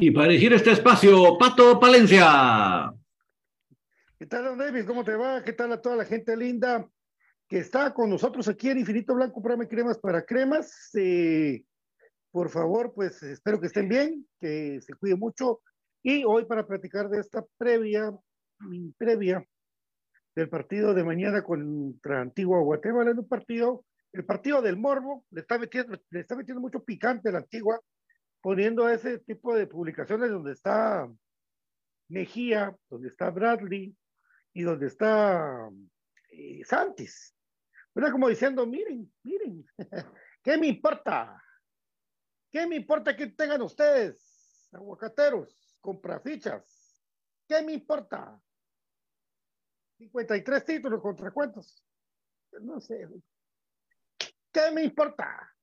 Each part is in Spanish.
Y para dirigir este espacio, Pato Palencia. ¿Qué tal, don David? ¿Cómo te va? ¿Qué tal a toda la gente linda que está con nosotros aquí en Infinito Blanco? Prame Cremas para Cremas. Eh, por favor, pues espero que estén bien, que se cuiden mucho. Y hoy para platicar de esta previa, previa del partido de mañana contra Antigua Guatemala, en un partido, el partido del Morbo, le está metiendo, le está metiendo mucho picante a la Antigua poniendo ese tipo de publicaciones donde está Mejía, donde está Bradley y donde está eh, Santis. Era como diciendo, miren, miren, ¿qué me importa? ¿Qué me importa que tengan ustedes, aguacateros, comprafichas? ¿Qué me importa? 53 títulos contra cuántos? No sé. ¿Qué me importa?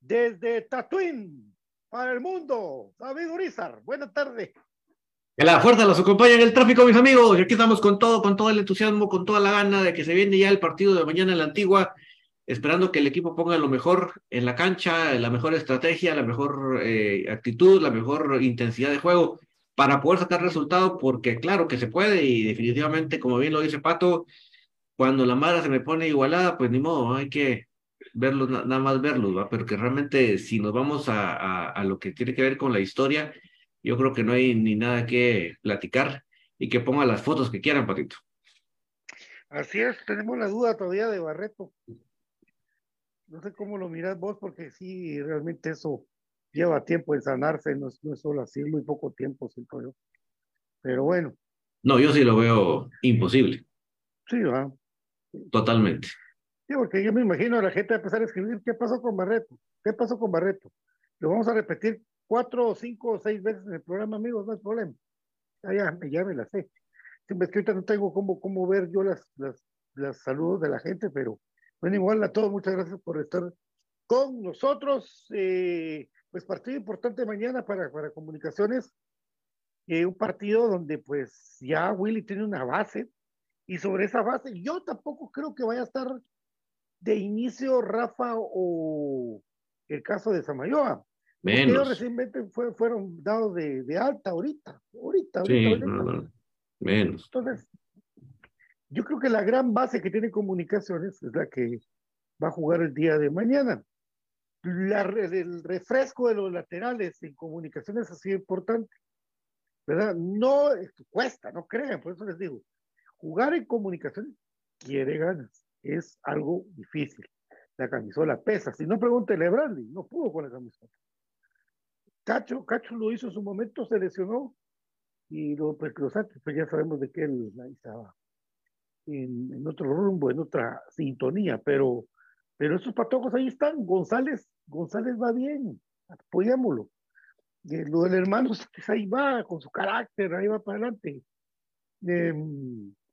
Desde Tatooine para el mundo. David Urizar, buenas tardes. Que la fuerza los acompaña en el tráfico, mis amigos. Y aquí estamos con todo, con todo el entusiasmo, con toda la gana de que se viene ya el partido de mañana en la Antigua, esperando que el equipo ponga lo mejor en la cancha, la mejor estrategia, la mejor eh, actitud, la mejor intensidad de juego para poder sacar resultados, porque claro que se puede y definitivamente, como bien lo dice Pato, cuando la madre se me pone igualada, pues ni modo, hay que verlos, nada más verlos, ¿va? pero que realmente si nos vamos a, a, a, lo que tiene que ver con la historia, yo creo que no hay ni nada que platicar y que pongan las fotos que quieran, Patito. Así es, tenemos la duda todavía de Barreto. No sé cómo lo miras vos, porque sí, realmente eso lleva tiempo en sanarse, no es, no es solo así, muy poco tiempo, siento yo. Pero bueno. No, yo sí lo veo imposible. Sí, va. Totalmente. Sí, porque yo me imagino a la gente a empezar a escribir qué pasó con Barreto, qué pasó con Barreto. Lo vamos a repetir cuatro o cinco o seis veces en el programa, amigos, no hay problema. Ya, ya, ya me la sé. Sí, es que ahorita no tengo cómo, cómo ver yo las, las, las saludos de la gente, pero bueno, igual a todos, muchas gracias por estar con nosotros. Eh, pues partido importante mañana para, para comunicaciones. Eh, un partido donde pues ya Willy tiene una base y sobre esa base yo tampoco creo que vaya a estar de inicio Rafa o el caso de Samayoa. Menos. Ellos recientemente fue, fueron dados de, de, alta ahorita, ahorita, ahorita. Sí, ahorita. no, no. Menos. Entonces, yo creo que la gran base que tiene comunicaciones es la que va a jugar el día de mañana. La, el refresco de los laterales en comunicaciones ha sido importante, ¿verdad? No cuesta, no crean, por eso les digo, jugar en comunicaciones quiere ganas, es algo difícil. La camisola pesa, si no pregúntele a Bradley, no pudo con la camisola. Cacho, Cacho lo hizo en su momento, se lesionó y lo, pues, pues ya sabemos de que él estaba en, otro rumbo, en otra sintonía, pero, pero esos patojos ahí están. González, González va bien, apoyémoslo. Lo del hermano, ahí va, con su carácter, ahí va para adelante. Eh,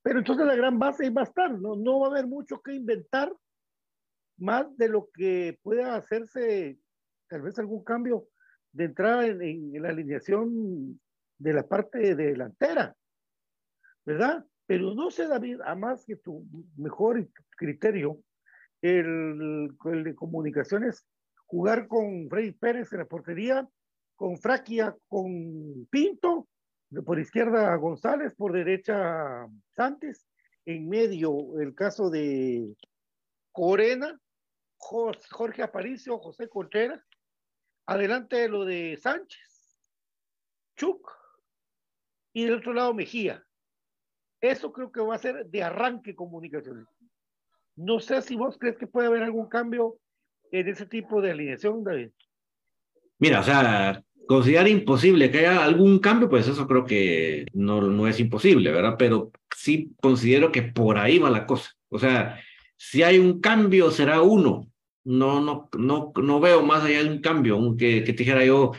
pero entonces la gran base ahí va a estar, ¿no? no va a haber mucho que inventar, más de lo que pueda hacerse, tal vez algún cambio de entrada en, la alineación de la parte delantera, ¿verdad? Pero no sé, David, a más que tu mejor criterio, el, el, de comunicaciones, jugar con Freddy Pérez en la portería, con Fraquia, con Pinto, por izquierda González, por derecha Santos, en medio el caso de Corena, Jorge Aparicio, José Contreras, adelante lo de Sánchez, Chuc, y del otro lado Mejía. Eso creo que va a ser de arranque comunicaciones. No sé si vos crees que puede haber algún cambio en ese tipo de alineación, David? Mira, o sea, considerar imposible que haya algún cambio, pues eso creo que no, no es imposible, ¿verdad? Pero sí considero que por ahí va la cosa. O sea, si hay un cambio, será uno. No, no, no, no veo más allá de un cambio, aunque que te dijera yo,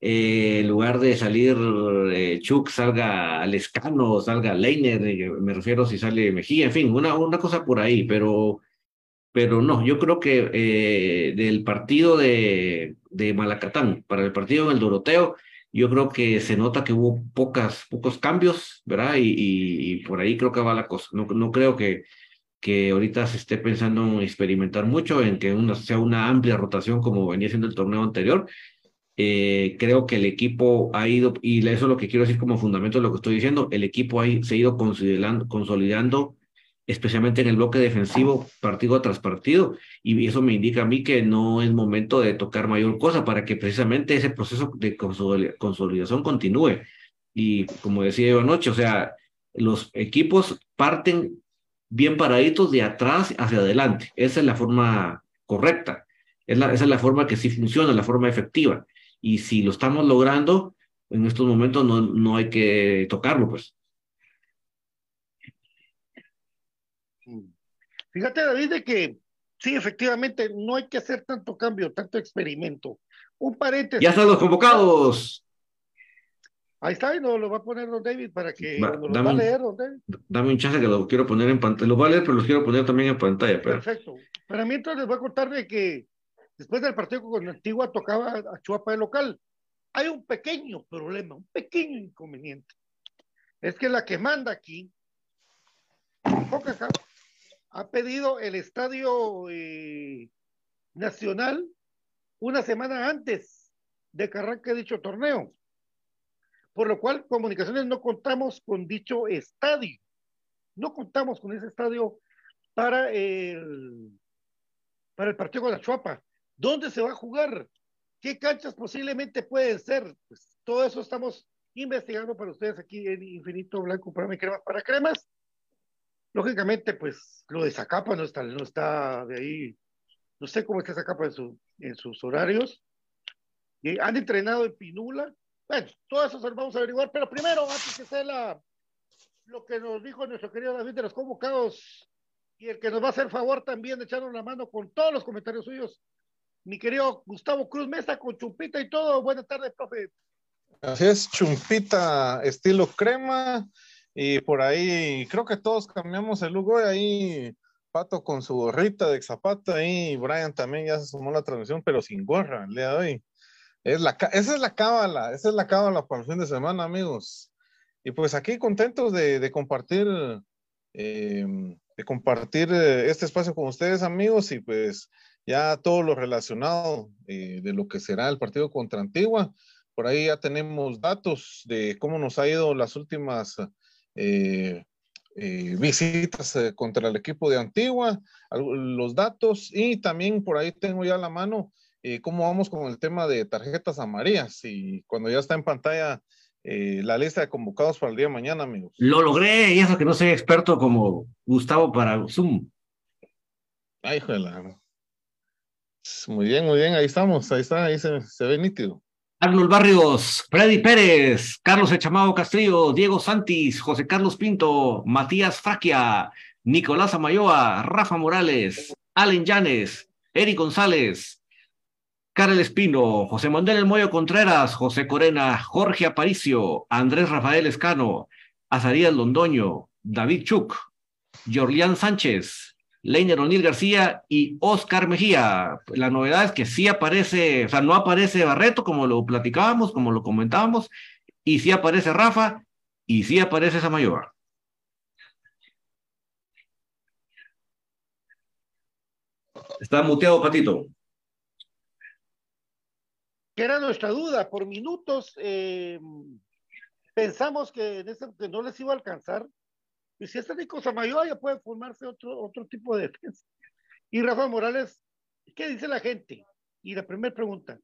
eh, en lugar de salir eh, Chuck, salga Alescano, salga Leiner, eh, me refiero si sale Mejía, en fin, una, una cosa por ahí, pero pero no, yo creo que eh, del partido de, de, Malacatán para el partido del Doroteo, yo creo que se nota que hubo pocas, pocos cambios, ¿verdad? Y, y, por ahí creo que va la cosa. No, no creo que, que ahorita se esté pensando en experimentar mucho, en que una, sea una amplia rotación como venía siendo el torneo anterior. Eh, creo que el equipo ha ido, y eso es lo que quiero decir como fundamento de lo que estoy diciendo, el equipo ha, se ha ido consolidando, consolidando especialmente en el bloque defensivo, partido tras partido, y eso me indica a mí que no es momento de tocar mayor cosa para que precisamente ese proceso de consolidación continúe. Y como decía yo anoche, o sea, los equipos parten bien paraditos de atrás hacia adelante. Esa es la forma correcta. Es esa es la forma que sí funciona, la forma efectiva. Y si lo estamos logrando, en estos momentos no, no hay que tocarlo, pues. Fíjate, David, de que sí, efectivamente, no hay que hacer tanto cambio, tanto experimento. Un paréntesis. Ya están los convocados. Ahí está, y no lo va a poner don David para que va, lo va a leer, don David. Dame un chance que lo quiero poner en pantalla. Lo voy a leer, pero los quiero poner también en pantalla. Pero... Perfecto. Pero mientras les voy a contar de que después del partido con Antigua tocaba a Chuapa de local. Hay un pequeño problema, un pequeño inconveniente. Es que la que manda aquí, poca ha pedido el Estadio eh, Nacional una semana antes de que arranque dicho torneo. Por lo cual, comunicaciones no contamos con dicho estadio. No contamos con ese estadio para el, para el partido con la Chuapa. ¿Dónde se va a jugar? ¿Qué canchas posiblemente pueden ser? Pues todo eso estamos investigando para ustedes aquí en Infinito Blanco para Cremas para Cremas. Lógicamente, pues lo de Zacapa no está, no está de ahí. No sé cómo está Zacapa en, su, en sus horarios. Y han entrenado en Pinula. Bueno, todo eso se lo vamos a averiguar, pero primero, antes que sea la, lo que nos dijo nuestro querido David de los convocados y el que nos va a hacer favor también de echarnos la mano con todos los comentarios suyos, mi querido Gustavo Cruz Mesa con chumpita y todo. Buenas tardes, profe. Así es, chumpita estilo crema y por ahí, creo que todos cambiamos el logo. Ahí Pato con su gorrita de zapata y Brian también ya se sumó a la transmisión, pero sin gorra el día de hoy. Es la, esa es la cábala, esa es la cábala para el fin de semana, amigos. Y pues aquí contentos de, de compartir, eh, de compartir eh, este espacio con ustedes, amigos, y pues ya todo lo relacionado eh, de lo que será el partido contra Antigua. Por ahí ya tenemos datos de cómo nos ha ido las últimas eh, eh, visitas eh, contra el equipo de Antigua, los datos y también por ahí tengo ya la mano cómo vamos con el tema de tarjetas amarillas y cuando ya está en pantalla la lista de convocados para el día de mañana, amigos. Lo logré y eso que no soy experto como Gustavo para Zoom. Ay, joder. Muy bien, muy bien, ahí estamos, ahí está, ahí se, se ve nítido. Arnold Barrios, Freddy Pérez, Carlos Echamado Castillo, Diego Santis, José Carlos Pinto, Matías Fraquia, Nicolás Amayoa, Rafa Morales, Allen Llanes, Eric González, Karel Espino, José Manuel El Moyo Contreras, José Corena, Jorge Aparicio, Andrés Rafael Escano, Azarías Londoño, David Chuk, Jorlián Sánchez, Leiner O'Neill García y Oscar Mejía. La novedad es que sí aparece, o sea, no aparece Barreto como lo platicábamos, como lo comentábamos, y sí aparece Rafa y sí aparece Samayoa. Está muteado, Patito. Que era nuestra duda. Por minutos eh, pensamos que, que no les iba a alcanzar y si está Nico Samayoa, ya puede formarse otro, otro tipo de defensa. Y Rafa Morales, ¿qué dice la gente? Y la primera pregunta,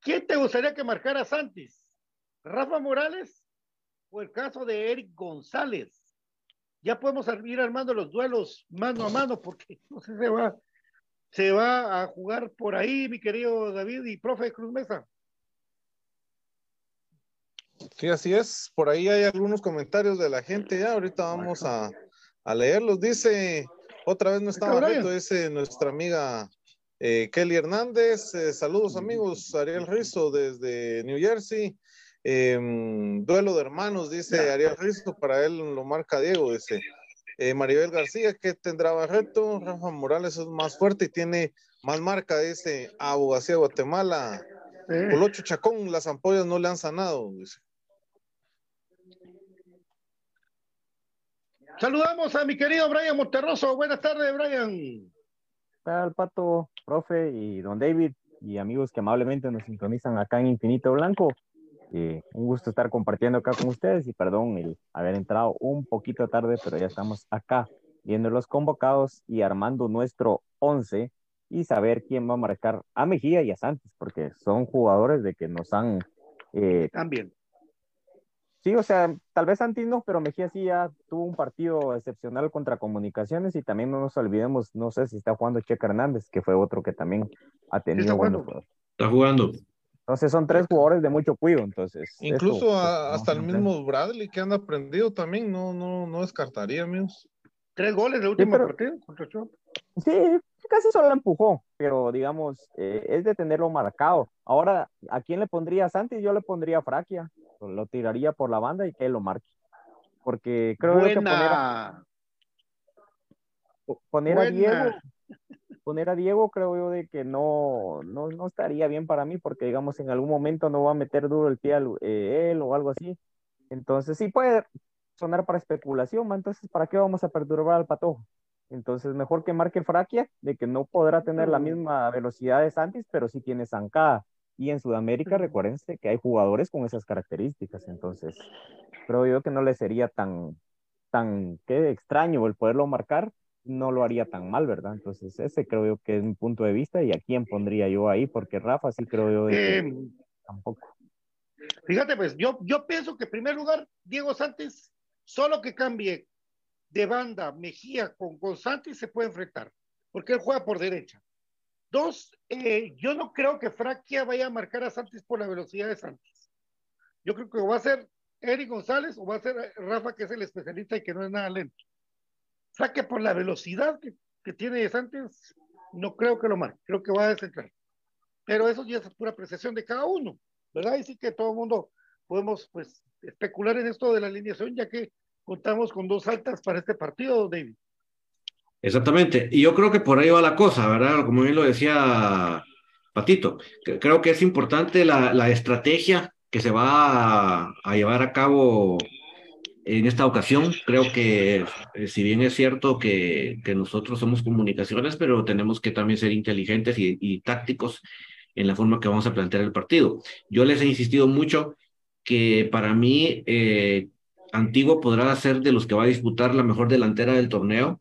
¿quién te gustaría que marcara Santis? ¿Rafa Morales o el caso de Eric González? Ya podemos ir armando los duelos mano a mano porque no sé se va se va a jugar por ahí, mi querido David y profe Cruz Mesa. Sí, así es. Por ahí hay algunos comentarios de la gente ya. Ahorita vamos a, a leerlos. Dice, otra vez no estaba abierto, dice nuestra amiga eh, Kelly Hernández. Eh, saludos amigos. Ariel Rizzo desde New Jersey. Em, duelo de hermanos, dice Ariel Rizzo. Para él lo marca Diego, dice. Eh, Maribel García, que tendrá Barreto. Rafa Morales es más fuerte y tiene más marca, dice Abogacía Guatemala. Colocho Chacón, las ampollas no le han sanado, dice. Saludamos a mi querido Brian Monterroso. Buenas tardes, Brian. ¿Qué tal, Pato, profe y don David y amigos que amablemente nos sintonizan acá en Infinito Blanco? Eh, un gusto estar compartiendo acá con ustedes y perdón el haber entrado un poquito tarde, pero ya estamos acá viendo los convocados y armando nuestro 11 y saber quién va a marcar a Mejía y a Santos, porque son jugadores de que nos han... Eh, También Sí, o sea, tal vez Santi no, pero Mejía sí ya tuvo un partido excepcional contra Comunicaciones y también no nos olvidemos, no sé si está jugando Checa Hernández, que fue otro que también ha tenido buenos Está jugando. Entonces son tres jugadores de mucho cuidado, entonces. Incluso pues, hasta el mismo Bradley que han aprendido también, no, no, no descartaría, amigos. Tres goles de último partido contra Sí, casi solo empujó, pero digamos, eh, es de tenerlo marcado. Ahora, ¿a quién le pondría Santi? Yo le pondría a Fraquia lo tiraría por la banda y que él lo marque. Porque creo que poner a, poner a Diego, poner a Diego creo yo de que no, no, no, estaría bien para mí porque digamos en algún momento no va a meter duro el pie a eh, él o algo así. Entonces sí puede sonar para especulación, entonces ¿para qué vamos a perturbar al patojo? Entonces mejor que marque Fraquia, de que no podrá tener la misma velocidad de Santis, pero sí tiene zancada. Y en Sudamérica, recuérdense que hay jugadores con esas características, entonces creo yo que no le sería tan, tan, qué extraño el poderlo marcar, no lo haría tan mal, ¿verdad? Entonces ese creo yo que es mi punto de vista y a quién pondría yo ahí, porque Rafa sí creo yo em, tampoco. Fíjate, pues yo, yo pienso que en primer lugar, Diego Santos, solo que cambie de banda Mejía con, con Santos se puede enfrentar, porque él juega por derecha. Dos, eh, yo no creo que Fraquia vaya a marcar a Santos por la velocidad de Santos. Yo creo que va a ser Eric González o va a ser Rafa, que es el especialista y que no es nada lento. Fraquia por la velocidad que, tiene Santos, no creo que lo marque, creo que va a descentrar. Pero eso ya es pura apreciación de cada uno, ¿verdad? Y sí que todo el mundo podemos pues especular en esto de la alineación, ya que contamos con dos altas para este partido, David. Exactamente. Y yo creo que por ahí va la cosa, ¿verdad? Como bien lo decía Patito, creo que es importante la, la estrategia que se va a, llevar a cabo en esta ocasión. Creo que eh, si bien es cierto que, que, nosotros somos comunicaciones, pero tenemos que también ser inteligentes y, y tácticos en la forma que vamos a plantear el partido. Yo les he insistido mucho que para mí eh, Antiguo podrá ser de los que va a disputar la mejor delantera del torneo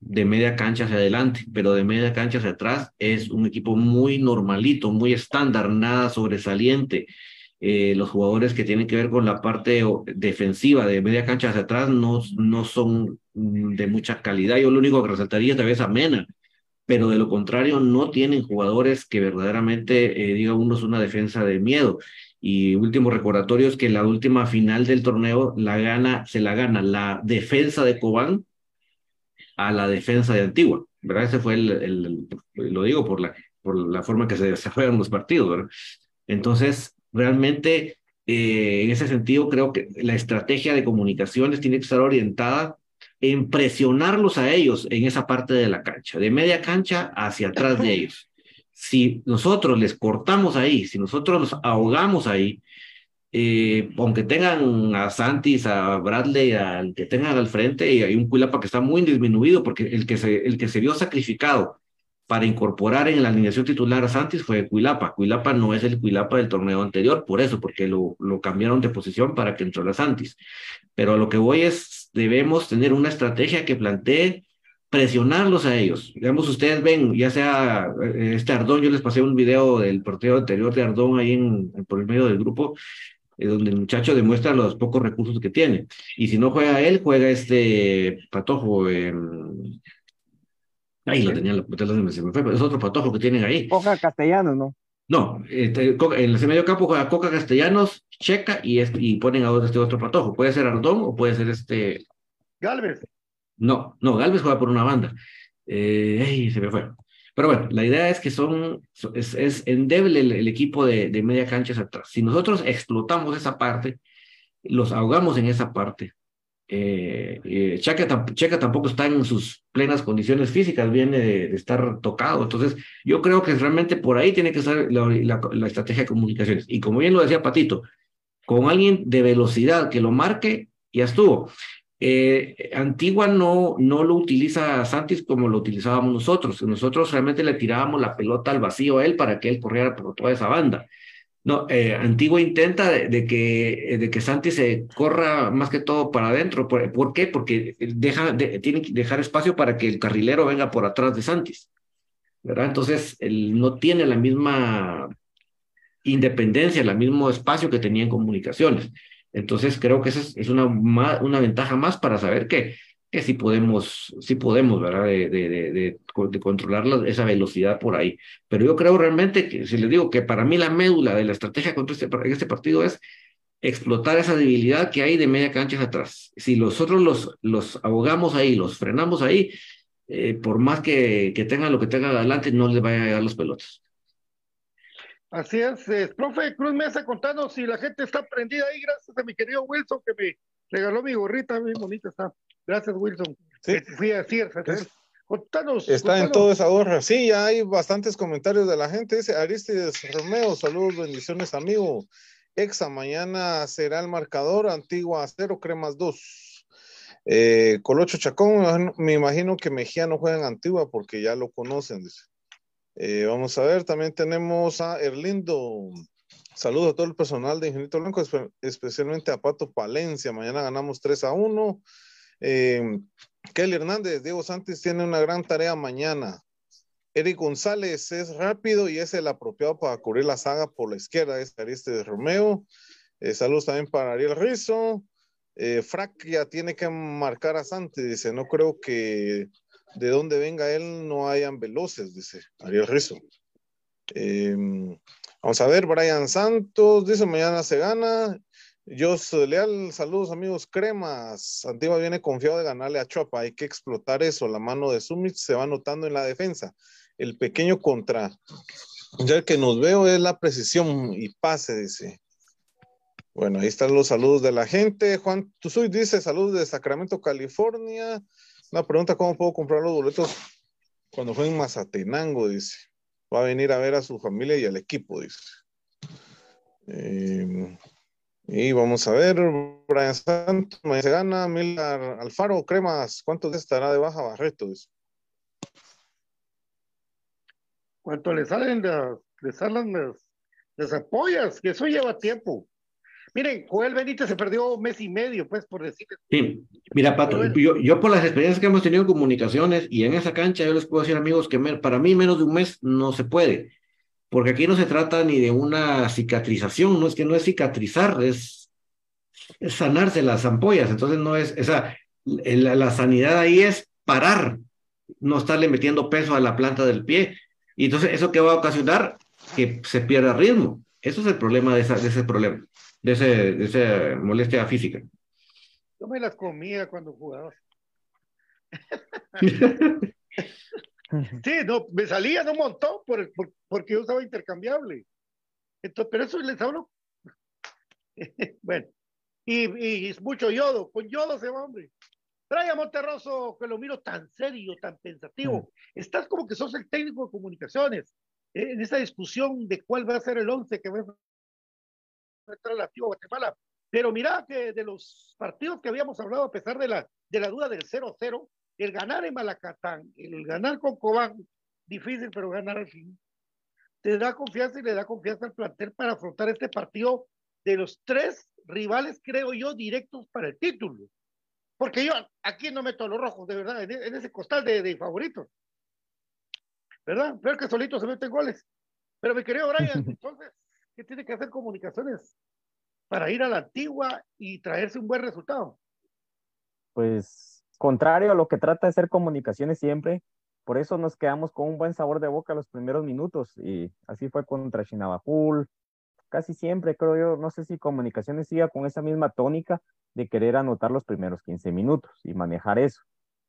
de media cancha hacia adelante, pero de media cancha hacia atrás es un equipo muy normalito, muy estándar, nada sobresaliente. Eh, los jugadores que tienen que ver con la parte defensiva de media cancha hacia atrás no, no son de mucha calidad. Yo lo único que resaltaría tal vez a Mena, pero de lo contrario no tienen jugadores que verdaderamente, eh, diga uno, es una defensa de miedo. Y último recordatorio es que la última final del torneo la gana, se la gana la defensa de Cobán a la defensa de Antigua, ¿verdad? Ese fue el, lo digo por la, por la forma que se desarrollan los partidos, ¿verdad? Entonces, realmente, eh, en ese sentido, creo que la estrategia de comunicaciones tiene que estar orientada en presionarlos a ellos en esa parte de la cancha, de media cancha hacia atrás de ellos. Si nosotros les cortamos ahí, si nosotros los ahogamos ahí, eh, aunque tengan a Santis, a Bradley, al que tengan al frente, y hay un Cuilapa que está muy disminuido, porque el que se, el que se vio sacrificado para incorporar en la alineación titular a Santis fue Cuilapa. Cuilapa no es el Cuilapa del torneo anterior, por eso, porque lo, lo cambiaron de posición para que entró la Santis. Pero a lo que voy es, debemos tener una estrategia que plantee presionarlos a ellos. Digamos, ustedes ven, ya sea eh, este Ardón, yo les pasé un video del partido anterior de Ardón ahí en, por el medio del grupo, eh, donde el muchacho demuestra los pocos recursos que tiene. Y si no juega él, juega este Patojo. Ahí lo tenía, se me fue, es otro patojo que tienen ahí. Coca Castellanos, ¿no? No, este, en el medio campo juega Coca Castellanos, Checa y, este, y ponen a este otro patojo. Puede ser Ardón o puede ser este. Galvez. No, no, Galvez juega por una banda. Eh, se me fue. Pero bueno, la idea es que son, es, es endeble el, equipo de, de media cancha atrás. Si nosotros explotamos esa parte, los ahogamos en esa parte, eh, eh, Checa, tampoco está en sus plenas condiciones físicas, viene de, estar tocado. Entonces, yo creo que realmente por ahí tiene que estar la, estrategia de comunicaciones. Y como bien lo decía Patito, con alguien de velocidad que lo marque, ya estuvo. Eh, Antigua no, no lo utiliza Santis como lo utilizábamos nosotros. Nosotros realmente le tirábamos la pelota al vacío a él para que él corriera por toda esa banda. No, eh, Antigua intenta de, que, de que Santi se corra más que todo para adentro. ¿Por, qué? Porque deja, tiene que dejar espacio para que el carrilero venga por atrás de Santis. Entonces, él no tiene la misma independencia, el mismo espacio que tenía en comunicaciones. Entonces, creo que esa es, una, una ventaja más para saber que que sí podemos, sí podemos, ¿verdad? De, de, controlar esa velocidad por ahí. Pero yo creo realmente que, si les digo que para mí la médula de la estrategia contra este, este partido es explotar esa debilidad que hay de media cancha atrás. Si nosotros los, los ahogamos ahí, los frenamos ahí, eh, por más que, que tengan lo que tengan adelante, no les vaya a llegar los pelotas. Así es, eh, profe Cruz Mesa contando si la gente está prendida ahí, gracias a mi querido Wilson que me regaló mi gorrita, muy bonita está. Gracias, Wilson. Sí. Fui a Contanos. Está en toda esa gorra. Sí, ya hay bastantes comentarios de la gente. Dice Aristides Romeo, saludos, bendiciones, amigo. Exa, mañana será el marcador, Antigua 0, Cremas 2. Eh, Colocho Chacón, me imagino que Mejía no juega en Antigua porque ya lo conocen, dice. Eh, vamos a ver, también tenemos a Erlindo. Saludos a todo el personal de Ingenito Blanco, especialmente a Pato Palencia. Mañana ganamos 3 a 1. Eh, Kelly Hernández, Diego Santos tiene una gran tarea mañana. Eric González es rápido y es el apropiado para cubrir la saga por la izquierda, es de Romeo. Eh, saludos también para Ariel Rizzo. Eh, Frac ya tiene que marcar a Santos, dice, no creo que de donde venga él no hayan veloces, dice Ariel Rizzo. Eh, vamos a ver, Brian Santos dice, mañana se gana. Jos Leal, saludos amigos cremas. Antigua viene confiado de ganarle a Chopa. Hay que explotar eso. La mano de Summit se va notando en la defensa. El pequeño contra. Ya el que nos veo es la precisión y pase, dice. Bueno, ahí están los saludos de la gente. Juan Tuzuy dice: Saludos de Sacramento, California. Una pregunta: ¿cómo puedo comprar los boletos cuando fue en Mazatenango? Dice. Va a venir a ver a su familia y al equipo, dice. Eh, y vamos a ver, Brian Santos, se gana, Miller Alfaro, Cremas, ¿cuánto estará de baja Barreto? ¿Cuánto le salen de, le salen las, apoyas? Que eso lleva tiempo. Miren, Joel Benítez se perdió un mes y medio, pues, por decirles. Sí, mira, Pato, yo, yo, por las experiencias que hemos tenido en comunicaciones y en esa cancha, yo les puedo decir, amigos, que para mí menos de un mes no se puede porque aquí no se trata ni de una cicatrización, no es que no es cicatrizar, es, sanarse las ampollas, entonces no es, esa, la, la, sanidad ahí es parar, no estarle metiendo peso a la planta del pie, y entonces eso que va a ocasionar que se pierda ritmo, eso es el problema de, esa, de ese problema, de, ese, de esa molestia física. Yo me las comía cuando jugaba. Sí, no, me salían un montón por, porque yo usaba intercambiable. Entonces, pero eso les hablo. bueno, y, y, mucho yodo, con yodo se va, hombre. Trae a Monterroso, que lo miro tan serio, tan pensativo. Mm. Estás como que sos el técnico de comunicaciones eh, en esa discusión de cuál va a ser el once que va a entrar la Guatemala. Pero mira que de los partidos que habíamos hablado, a pesar de la, de la duda del 0-0, el ganar en Malacatán, el ganar con Cobán, difícil, pero ganar al fin, te da confianza y le da confianza al plantel para afrontar este partido de los tres rivales, creo yo, directos para el título. Porque yo aquí no meto a los rojos, de verdad, en, ese costal de, favoritos. ¿Verdad? Pero que solito se meten goles. Pero mi querido Brian, entonces, ¿qué tiene que hacer comunicaciones para ir a la antigua y traerse un buen resultado? Pues contrario a lo que trata de ser comunicaciones siempre, por eso nos quedamos con un buen sabor de boca los primeros minutos y así fue contra Chinabajul. Casi siempre, creo yo, no sé si Comunicaciones siga con esa misma tónica de querer anotar los primeros 15 minutos y manejar eso.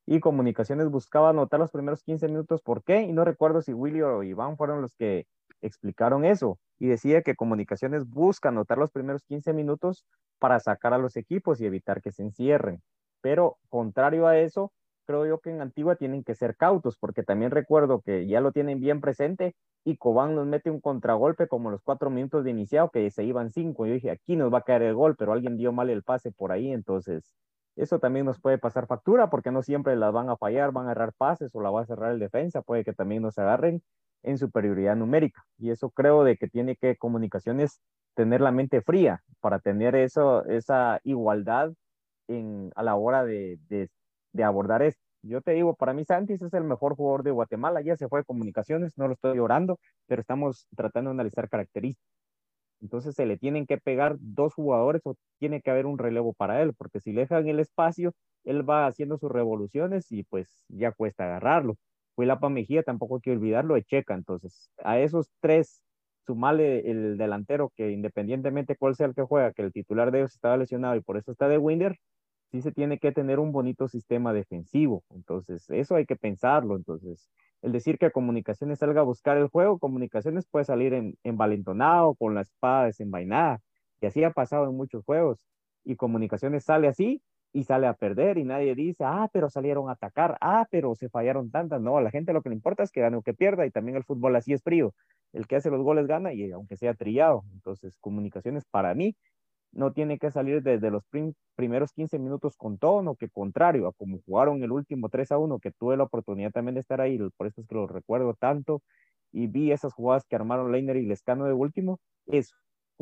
Y Comunicaciones buscaba anotar los primeros 15 minutos, ¿por qué? Y no recuerdo si Willy o Iván fueron los que explicaron eso y decía que Comunicaciones busca anotar los primeros 15 minutos para sacar a los equipos y evitar que se encierren. Pero contrario a eso, creo yo que en Antigua tienen que ser cautos, porque también recuerdo que ya lo tienen bien presente y Cobán nos mete un contragolpe como los cuatro minutos de iniciado, que se iban cinco. Yo dije, aquí nos va a caer el gol, pero alguien dio mal el pase por ahí, entonces eso también nos puede pasar factura, porque no siempre las van a fallar, van a errar pases o la va a cerrar el defensa, puede que también nos agarren en superioridad numérica. Y eso creo de que tiene que comunicaciones tener la mente fría para tener eso, esa igualdad en, a la hora de, de, de abordar esto. Yo te digo, para mí Santis es el mejor jugador de Guatemala, ya se fue de comunicaciones, no lo estoy llorando, pero estamos tratando de analizar características. Entonces se le tienen que pegar dos jugadores o tiene que haber un relevo para él, porque si le dejan el espacio, él va haciendo sus revoluciones y pues ya cuesta agarrarlo. La Mejía, tampoco hay que olvidarlo, de Checa. Entonces, a esos tres, sumale el delantero que independientemente cuál sea el que juega, que el titular de ellos estaba lesionado y por eso está de Winder, sí se tiene que tener un bonito sistema defensivo. Entonces, eso hay que pensarlo. Entonces, el decir que Comunicaciones salga a buscar el juego, Comunicaciones puede salir en, envalentonado, con la espada desenvainada, y así ha pasado en muchos juegos. Y Comunicaciones sale así y sale a perder y nadie dice, ah, pero salieron a atacar, ah, pero se fallaron tantas. No, a la gente lo que le importa es que gane o que pierda y también el fútbol así es frío. El que hace los goles gana y aunque sea trillado. Entonces, Comunicaciones para mí no tiene que salir desde los primeros 15 minutos con tono, que contrario a como jugaron el último 3 a 1, que tuve la oportunidad también de estar ahí, por eso es que lo recuerdo tanto, y vi esas jugadas que armaron Leiner y Lescano de último, es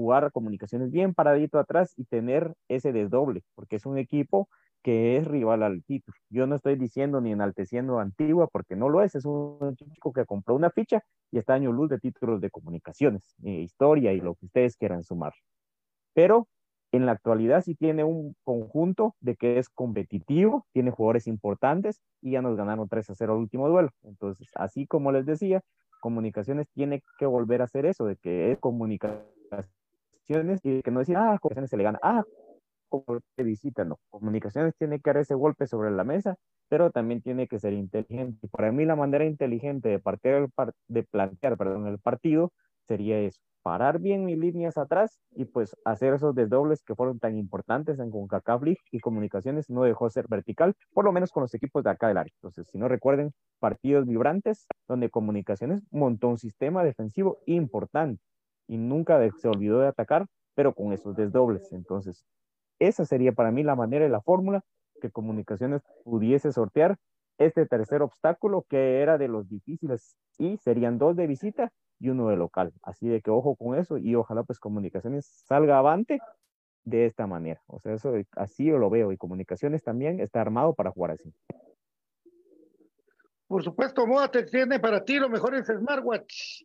jugar comunicaciones bien paradito atrás y tener ese desdoble, porque es un equipo que es rival al título. Yo no estoy diciendo ni enalteciendo a Antigua, porque no lo es, es un equipo que compró una ficha y está año luz de títulos de comunicaciones, eh, historia y lo que ustedes quieran sumar. Pero en la actualidad sí tiene un conjunto de que es competitivo, tiene jugadores importantes y ya nos ganaron 3 a 0 el último duelo. Entonces, así como les decía, Comunicaciones tiene que volver a hacer eso, de que es comunicaciones y que no decir, ah, Comunicaciones se le gana, ah, te visita, no. Comunicaciones tiene que dar ese golpe sobre la mesa, pero también tiene que ser inteligente. Para mí la manera inteligente de, partir de plantear perdón, el partido sería eso, parar bien mis líneas atrás y pues hacer esos desdobles que fueron tan importantes en CONCACAF League y comunicaciones no dejó ser vertical, por lo menos con los equipos de acá del área. Entonces, si no recuerden, partidos vibrantes donde comunicaciones montó un sistema defensivo importante y nunca se olvidó de atacar, pero con esos desdobles. Entonces, esa sería para mí la manera y la fórmula que comunicaciones pudiese sortear este tercer obstáculo que era de los difíciles y serían dos de visita y uno de local. Así de que ojo con eso y ojalá pues comunicaciones salga avante de esta manera. O sea, eso así yo lo veo y comunicaciones también está armado para jugar así. Por supuesto, Moa te tiene para ti lo mejor es Smartwatch.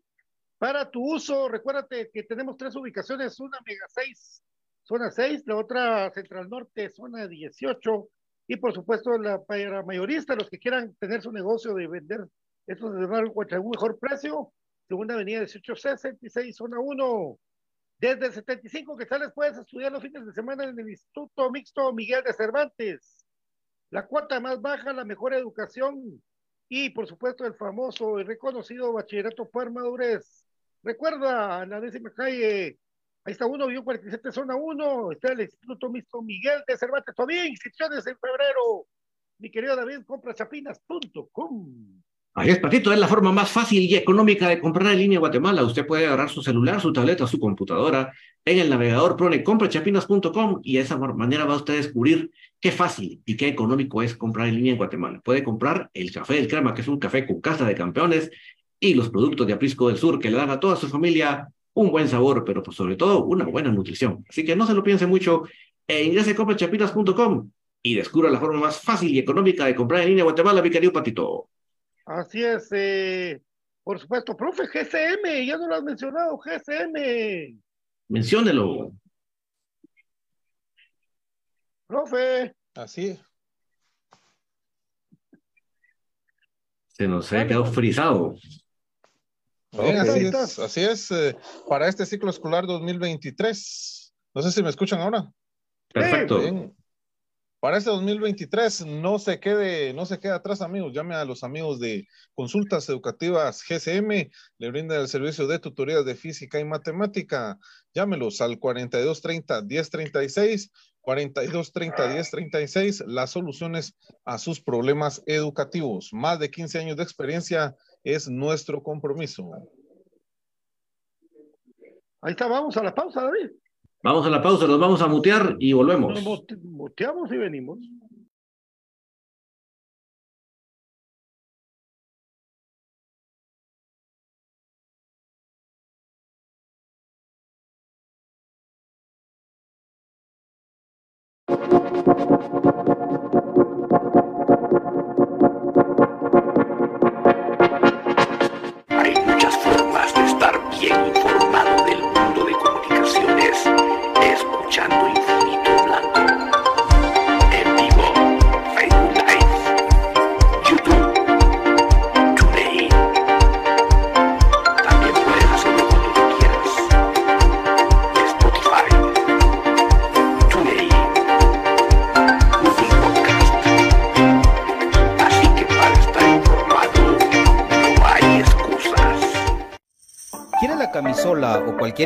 Para tu uso, recuérdate que tenemos tres ubicaciones, una Mega 6, zona 6, la otra Central Norte, zona 18, y por supuesto la para mayorista, los que quieran tener su negocio de vender estos a un mejor precio, segunda avenida 1866, zona 1. Desde el 75 que sales puedes estudiar los fines de semana en el Instituto Mixto Miguel de Cervantes. La cuota más baja, la mejor educación y por supuesto el famoso y reconocido bachillerato por madurez. Recuerda, la décima calle, ahí está uno, 47, zona 1, está el Instituto Mixto Miguel de Cervantes. Todavía inscripciones en febrero. Mi querido David, comprachapinas.com. Así es, Patito, es la forma más fácil y económica de comprar en línea en Guatemala. Usted puede agarrar su celular, su tableta, su computadora en el navegador Prone, comprachapinas.com y de esa manera va usted a descubrir qué fácil y qué económico es comprar en línea en Guatemala. Puede comprar el café del crema, que es un café con casa de campeones, y los productos de Aprisco del Sur que le dan a toda su familia un buen sabor, pero pues sobre todo una buena nutrición. Así que no se lo piense mucho e ingrese a comprachapinas.com y descubra la forma más fácil y económica de comprar en línea Guatemala, mi querido Patito. Así es, eh, por supuesto, profe, GCM, ya no lo has mencionado, GCM. Menciónelo. Profe. Así. Se nos ha quedado frisado. Bien, así es, así es eh, para este ciclo escolar 2023. No sé si me escuchan ahora. Perfecto. Bien. Para este 2023 no se quede, no se quede atrás, amigos. Llame a los amigos de Consultas Educativas GCM, le brinda el servicio de tutorías de física y matemática. Llámelos al 4230 1036 4230 1036, las soluciones a sus problemas educativos. Más de 15 años de experiencia es nuestro compromiso. Ahí está, vamos a la pausa, David. Vamos a la pausa, nos vamos a mutear y volvemos. Nos muteamos y venimos.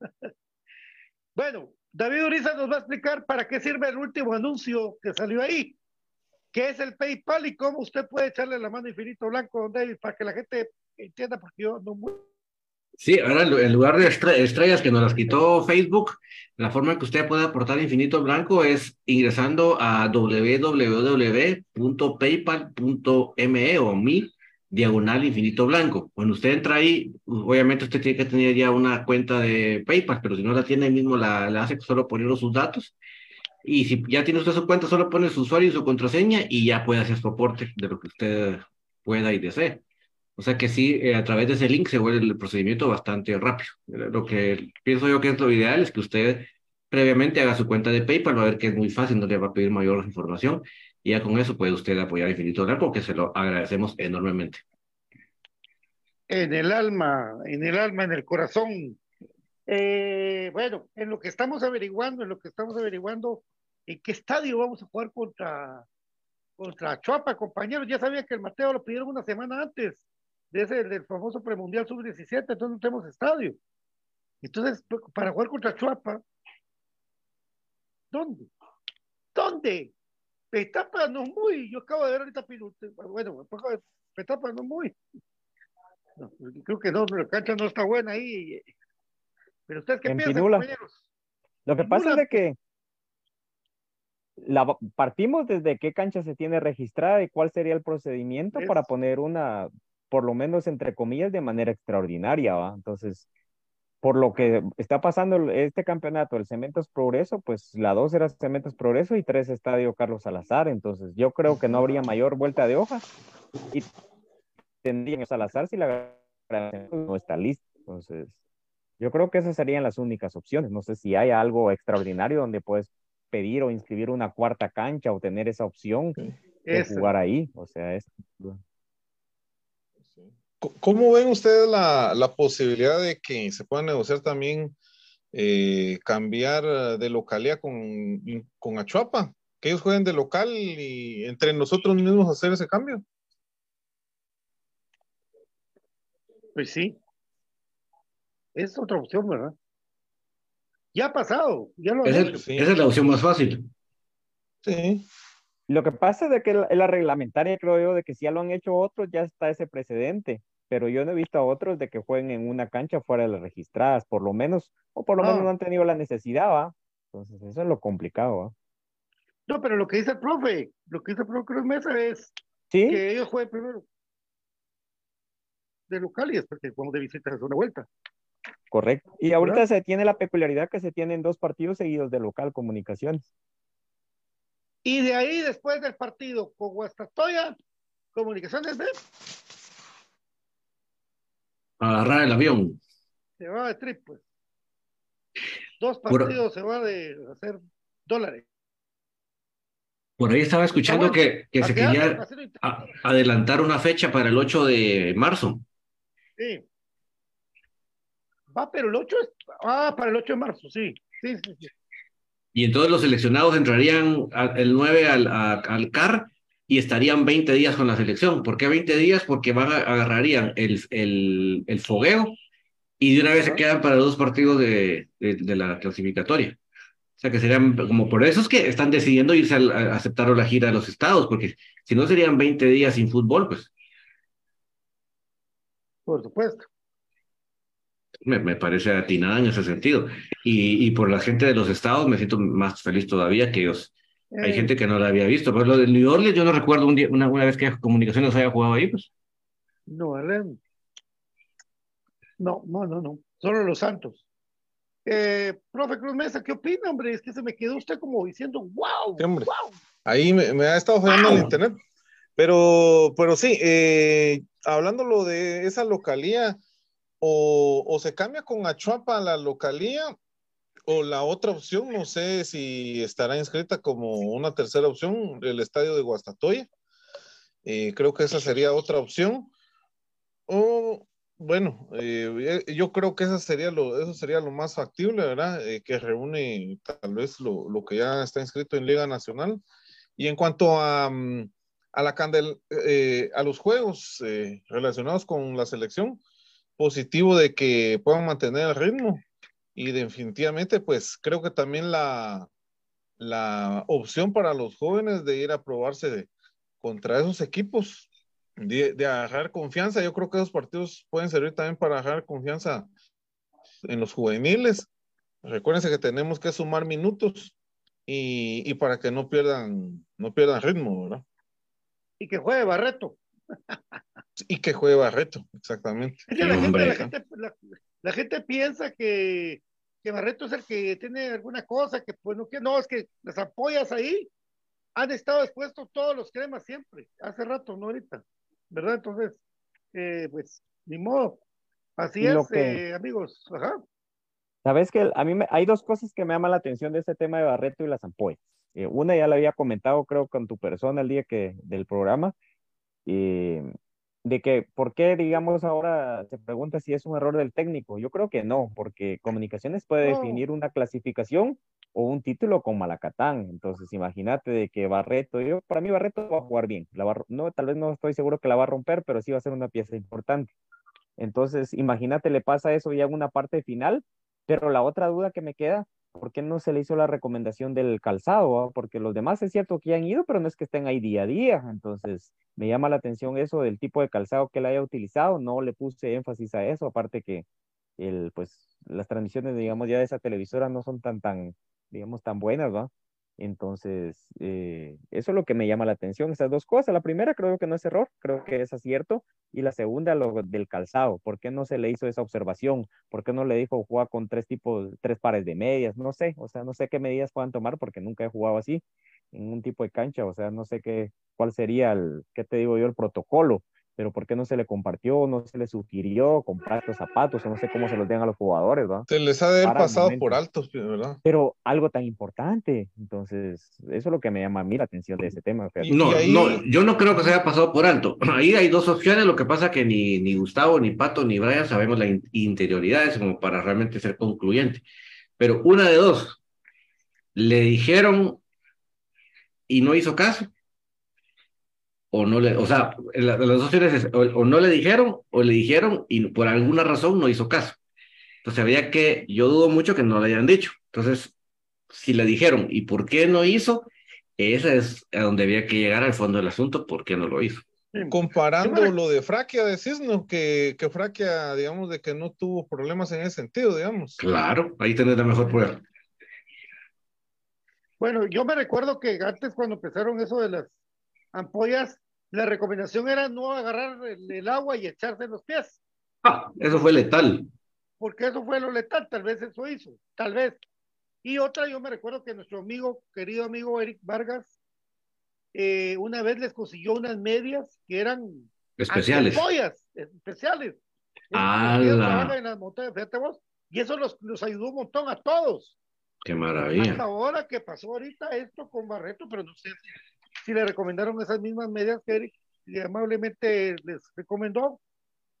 Bueno, David Uriza nos va a explicar para qué sirve el último anuncio que salió ahí, qué es el PayPal y cómo usted puede echarle la mano Infinito Blanco, David, para que la gente entienda, porque yo no muy... Sí, ahora en lu- en lugar de estre- estrellas que nos las quitó Facebook, la forma en que usted puede aportar Infinito Blanco es ingresando a www.paypal.me o mi diagonal Infinito Blanco. Cuando usted entra ahí, obviamente usted tiene que tener ya una cuenta de PayPal, pero si no la tiene mismo, la, la hace solo poniendo sus datos. Y si ya tiene usted su cuenta, solo pone su usuario y su contraseña y ya puede hacer su aporte de lo que usted pueda y desee. O sea que sí, eh, a través de ese link se vuelve el procedimiento bastante rápido. Eh, Lo que pienso yo que es lo ideal es que usted previamente haga su cuenta de PayPal, va a ver que es muy fácil, no le va a pedir mayor información, y ya con eso puede usted apoyar a Infinito Blanco, que se lo agradecemos enormemente. En el alma, en el alma, en el corazón. Eh, bueno, en lo que estamos averiguando, en lo que estamos averiguando, ¿en qué estadio vamos a jugar contra, contra Chuapa, compañeros? Ya sabía que el Mateo lo pidieron una semana antes de ese, del famoso premundial sub-17, entonces no tenemos estadio. Entonces, para jugar contra Chuapa, ¿dónde? ¿Dónde? Petapa no muy, yo acabo de ver ahorita, Pinu- bueno, Petapa no muy. No, creo que no, la cancha no está buena ahí. Pero ustedes qué En piensan, Pinula. compañeros? Lo que pasa es de que la, partimos desde qué cancha se tiene registrada y cuál sería el procedimiento Es- para poner una, por lo menos entre comillas, de manera extraordinaria, ¿va? Entonces, por lo que está pasando este campeonato, el Cementos Progreso, pues la dos era Cementos Progreso y tres Estadio Carlos Salazar, entonces yo creo que no habría mayor vuelta de hoja y tendrían Salazar si la no está lista, entonces yo creo que esas serían las únicas opciones, no sé si hay algo extraordinario donde puedes pedir o inscribir una cuarta cancha o tener esa opción de jugar ahí, o sea, es... ¿Cómo ven ustedes la, la posibilidad de que se pueda negociar también eh, cambiar de localidad con, con Achuapa? Que ellos jueguen de local y entre nosotros mismos hacer ese cambio. Pues sí. Es otra opción, ¿verdad? Ya ha pasado, ya lo han Esa hecho. es, esa es la opción más fácil. Sí. Lo que pasa es de que la, la reglamentaria, creo yo, de que si ya lo han hecho otros, ya está ese precedente, pero yo no he visto a otros de que jueguen en una cancha fuera de las registradas, por lo menos, o por lo menos no han tenido la necesidad, ¿va? Entonces, eso es lo complicado, ¿va? No, pero lo que dice el profe, lo que dice el profe Cruz Mesa es Sí, que ellos jueguen primero de local y después que jugamos de visita es una vuelta. correcto. Y ahorita ¿Verdad? se tiene la peculiaridad que se tienen dos partidos seguidos de local comunicaciones. Y de ahí, después del partido con Guastatoya, Comunicaciones B, Agarrar el avión. se va de trip, pues. Dos Por- partidos se va de hacer dólares. Por ahí estaba escuchando bueno. que, que se quería a- adelantar una fecha para el 8 de marzo. Sí. Va, pero el 8 es. Ah, para el 8 de marzo, sí. Sí, sí, sí. Y entonces los seleccionados entrarían a- el 9 al, a- al CAR y estarían 20 días con la selección. ¿Por qué 20 días? Porque van a, agarrarían el, el, el fogueo y de una vez se quedan para dos partidos de, de, de la clasificatoria. O sea que serían como por eso es que están decidiendo irse al- a, aceptar la gira de los estados, porque si no serían 20 días sin fútbol, pues Por supuesto. me, me parece atinada en ese sentido. Y, y por la gente de los estados me siento más feliz todavía que ellos. Hay Eh, gente que no la había visto, pero lo de New Orleans yo no recuerdo un día, una, una vez que Comunicaciones haya jugado ahí, pues. No, Alen. No, no, no, no. Solo los Santos. Eh, profe Cruz Mesa, ¿qué opina, hombre? Es que se me quedó usted como diciendo, wow, Sí, hombre. wow. Ahí me, me ha estado fallando el Wow. internet. Pero, pero sí, eh, hablándolo de esa localía, o, o se cambia con Achuapa a la localía, o la otra opción, no sé si estará inscrita como una tercera opción, el estadio de Guastatoya. Eh, creo que esa sería otra opción. O, bueno, eh, yo creo que esa sería lo, eso sería lo más factible, ¿verdad? Eh, que reúne tal vez lo, lo que ya está inscrito en Liga Nacional. Y en cuanto a, mm, a, la candel, eh, a los juegos eh, relacionados con la selección, positivo de que puedan mantener el ritmo y definitivamente pues creo que también la, la opción para los jóvenes de ir a probarse de, contra esos equipos, de, de, agarrar confianza. Yo creo que esos partidos pueden servir también para agarrar confianza en los juveniles. Recuérdense que tenemos que sumar minutos y, y para que no pierdan, no pierdan ritmo, ¿verdad? Y que juegue Barreto. y que juegue Barreto, exactamente. Es que la, gente, la, gente, la, la, gente, piensa que, que, Barreto es el que tiene alguna cosa, que pues no, que no, es que las apoyas ahí han estado expuestos todos los cremas siempre, hace rato, no ahorita, ¿verdad? Entonces, eh, pues, ni modo. Así es, que, eh, amigos. Ajá. Sabes que a mí me, hay dos cosas que me llaman la atención de ese tema de Barreto y las ampollas. Eh, una ya la había comentado, creo, con tu persona el día que del programa, eh, de que por qué, digamos, ahora se pregunta si es un error del técnico. Yo creo que no, porque Comunicaciones puede No. definir una clasificación o un título con Malacatán. Entonces, imagínate de que Barreto, yo, para mí Barreto va a jugar bien. La va no, tal vez no estoy seguro que la va a romper, pero sí va a ser una pieza importante. Entonces, imagínate, le pasa eso ya en una parte final, pero la otra duda que me queda, ¿por qué no se le hizo la recomendación del calzado? ah? Porque los demás es cierto que ya han ido, pero no es que estén ahí día a día. Entonces, me llama la atención eso del tipo de calzado que él haya utilizado. No le puse énfasis a eso, aparte que el, pues, las transmisiones, digamos, ya de esa televisora no son tan, tan, digamos, tan buenas, ¿va? Entonces, eh, eso es lo que me llama la atención, esas dos cosas. La primera creo que no es error, creo que es acierto. Y la segunda, lo del calzado. ¿Por qué no se le hizo esa observación? ¿Por qué no le dijo jugar con tres tipos, tres pares de medias? No sé, o sea, no sé qué medidas puedan tomar porque nunca he jugado así en un tipo de cancha, o sea, no sé qué, cuál sería el, qué te digo yo, el protocolo, pero ¿por qué no se le compartió, no se le sugirió comprar los zapatos, o no sé cómo se los den a los jugadores, ¿va? Se les ha de haber pasado por altos, ¿verdad? Pero algo tan importante, entonces, eso es lo que me llama a mí la atención de ese tema. fíjate. No, no, yo no creo que se haya pasado por alto. Ahí hay dos opciones, lo que pasa que ni, ni Gustavo, ni Pato, ni Brian sabemos la in- interioridad, es como para realmente ser concluyente. Pero una de dos, le dijeron y no hizo caso, o no le, o sea, la- las dos opciones es, o, o no le dijeron, o le dijeron y por alguna razón no hizo caso. Entonces habría que, yo dudo mucho que no le hayan dicho. Entonces, si le dijeron y por qué no hizo, ese es a donde había que llegar al fondo del asunto, ¿por qué no lo hizo? Comparando lo de Fraquia, decís, ¿no? Que, que Fraquia, digamos, de que no tuvo problemas en ese sentido, digamos. Claro, ahí tenés la mejor prueba. Bueno, yo me recuerdo que antes cuando empezaron eso de las ampollas, la recomendación era no agarrar el, el agua y echarse en los pies, Ah, eso fue letal. porque eso fue lo letal, tal vez eso hizo, tal vez. Y otra, yo me recuerdo que nuestro amigo, querido amigo Eric Vargas, eh, una vez les consiguió unas medias que eran Especiales. ampollas, especiales. Trabajan en las montañas, fíjate vos, y eso los, los ayudó un montón a todos. Qué Hasta maravilla. ahora que pasó ahorita esto con Barreto, pero no sé si, le recomendaron esas mismas medidas que Eric y amablemente les recomendó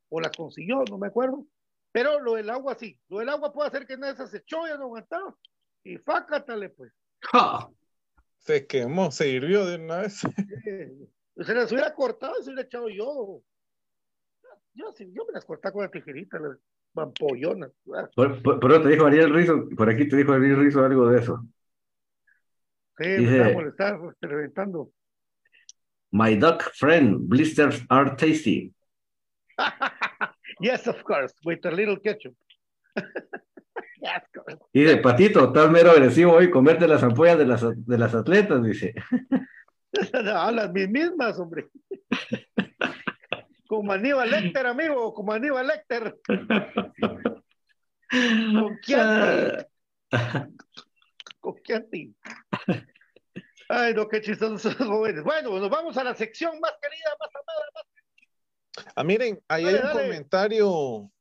o las consiguió, no me acuerdo. Pero lo del agua sí, lo del agua puede hacer que nadie se echó, ya no aguantaba. Y fácatale, pues. ¡Ja! Se quemó, se hirvió de una vez. Se las hubiera cortado y se hubiera echado yo. Yo, sí, yo me las cortaba con la tijerita, las vampollonas. Por, por- por eso te dijo Ariel Rizo, por aquí te dijo Ariel Rizo algo de eso. Sí, me estaba molestando, reventando. My duck friend, blisters are tasty. Yes, of course, with a little ketchup. yes, of course. Dice, Patito, estás mero agresivo hoy, comerte las ampollas de las, de las atletas, dice. A las mismas, hombre. Como Aníbal Lecter, amigo, como Aníbal Lecter. Con Chianti. Con Chianti. Ay, no, qué chistosos esos jóvenes. Bueno, nos vamos a la sección más querida, más amada, más. Ah, miren, ahí hay un dale. comentario.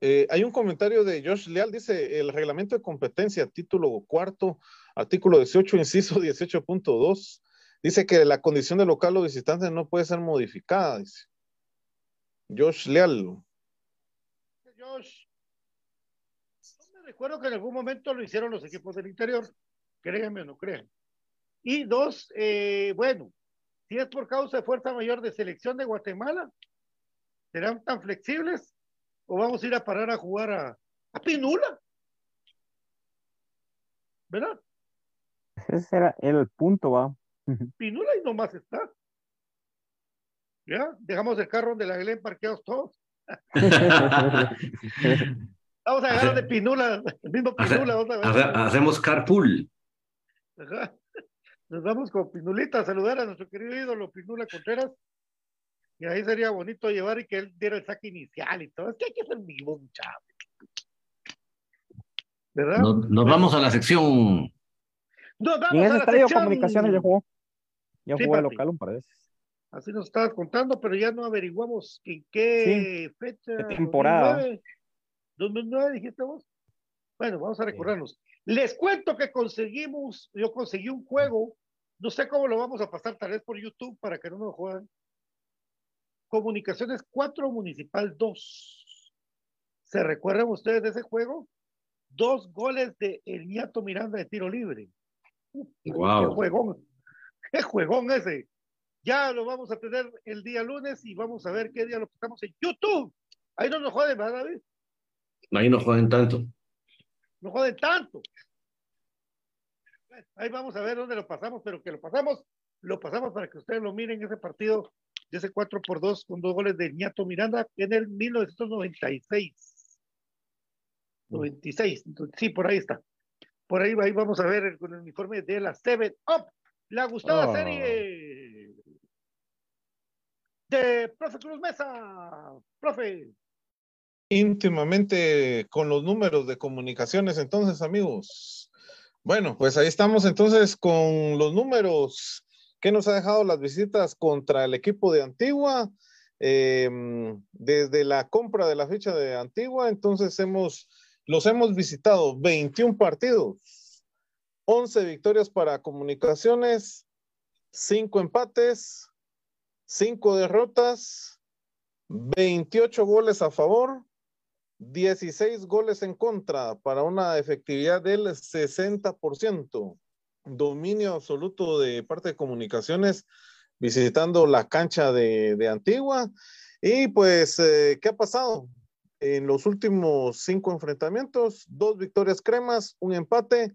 Eh, hay un comentario de Josh Leal, dice el reglamento de competencia, título cuarto, artículo 18, inciso 18.2, dice que la condición de local o visitante no puede ser modificada, dice. Josh Leal. Josh. No me recuerdo que en algún momento lo hicieron los equipos del interior. Créanme o no crean. Y dos, eh, bueno, si es por causa de fuerza mayor de selección de Guatemala, ¿serán tan flexibles? ¿O vamos a ir a parar a jugar a, a Pinula? ¿Verdad? Ese era el punto, va. Pinula y nomás está. ¿Ya? Dejamos el carro donde la Glen parqueados todos. Vamos a agarrar de Pinula, el mismo Hace- Pinula. vamos a ver. hace- hacemos carpool. Ajá. Nos vamos con Pinulita a saludar a nuestro querido ídolo Pinula Contreras. Y ahí sería bonito llevar y que él diera el saque inicial y todo. Es que hay que ser vivo, muchachos. ¿Verdad? Nos, nos vamos a la sección. Nos Y vamos en a la estadio sección. comunicaciones ya jugó. Ya Sí, jugó papi. local un par de veces. Así nos estabas contando, pero ya no averiguamos en qué fecha. qué temporada. 2009, 2009 dijiste vos. Bueno, vamos a recordarnos. Les cuento que conseguimos, yo conseguí un juego, no sé cómo lo vamos a pasar, tal vez por YouTube para que no nos jueguen. Comunicaciones 4 Municipal 2. ¿Se recuerdan ustedes de ese juego? Dos goles de Elniato Miranda de tiro libre. Qué Wow. juegón. Qué juegón ese. Ya lo vamos a tener el día lunes y vamos a ver qué día lo pasamos en YouTube. Ahí no nos joden, ¿verdad, David? Ahí no juegan tanto. No joden tanto. Ahí vamos a ver dónde lo pasamos, pero que lo pasamos, lo pasamos para que ustedes lo miren ese partido de ese 4 por 2 con dos goles de Ñato Miranda en el 1996. 96, entonces, sí, por ahí está. Por ahí, ahí vamos a ver el- con el uniforme de la Seven Up, la gustada Oh. serie de Profe Cruz Mesa. Profe, íntimamente con los números de comunicaciones, entonces, amigos. Bueno, pues ahí estamos entonces con los números que nos ha dejado las visitas contra el equipo de Antigua. Eh, desde la compra de la ficha de Antigua, entonces hemos, los hemos visitado 21 partidos, 11 victorias para comunicaciones, 5 empates, 5 derrotas, 28 goles a favor, 16 goles en contra para una efectividad del 60%. Dominio absoluto de parte de comunicaciones visitando la cancha de, Antigua. Y pues, eh, ¿qué ha pasado? En los últimos cinco enfrentamientos, dos victorias cremas, un empate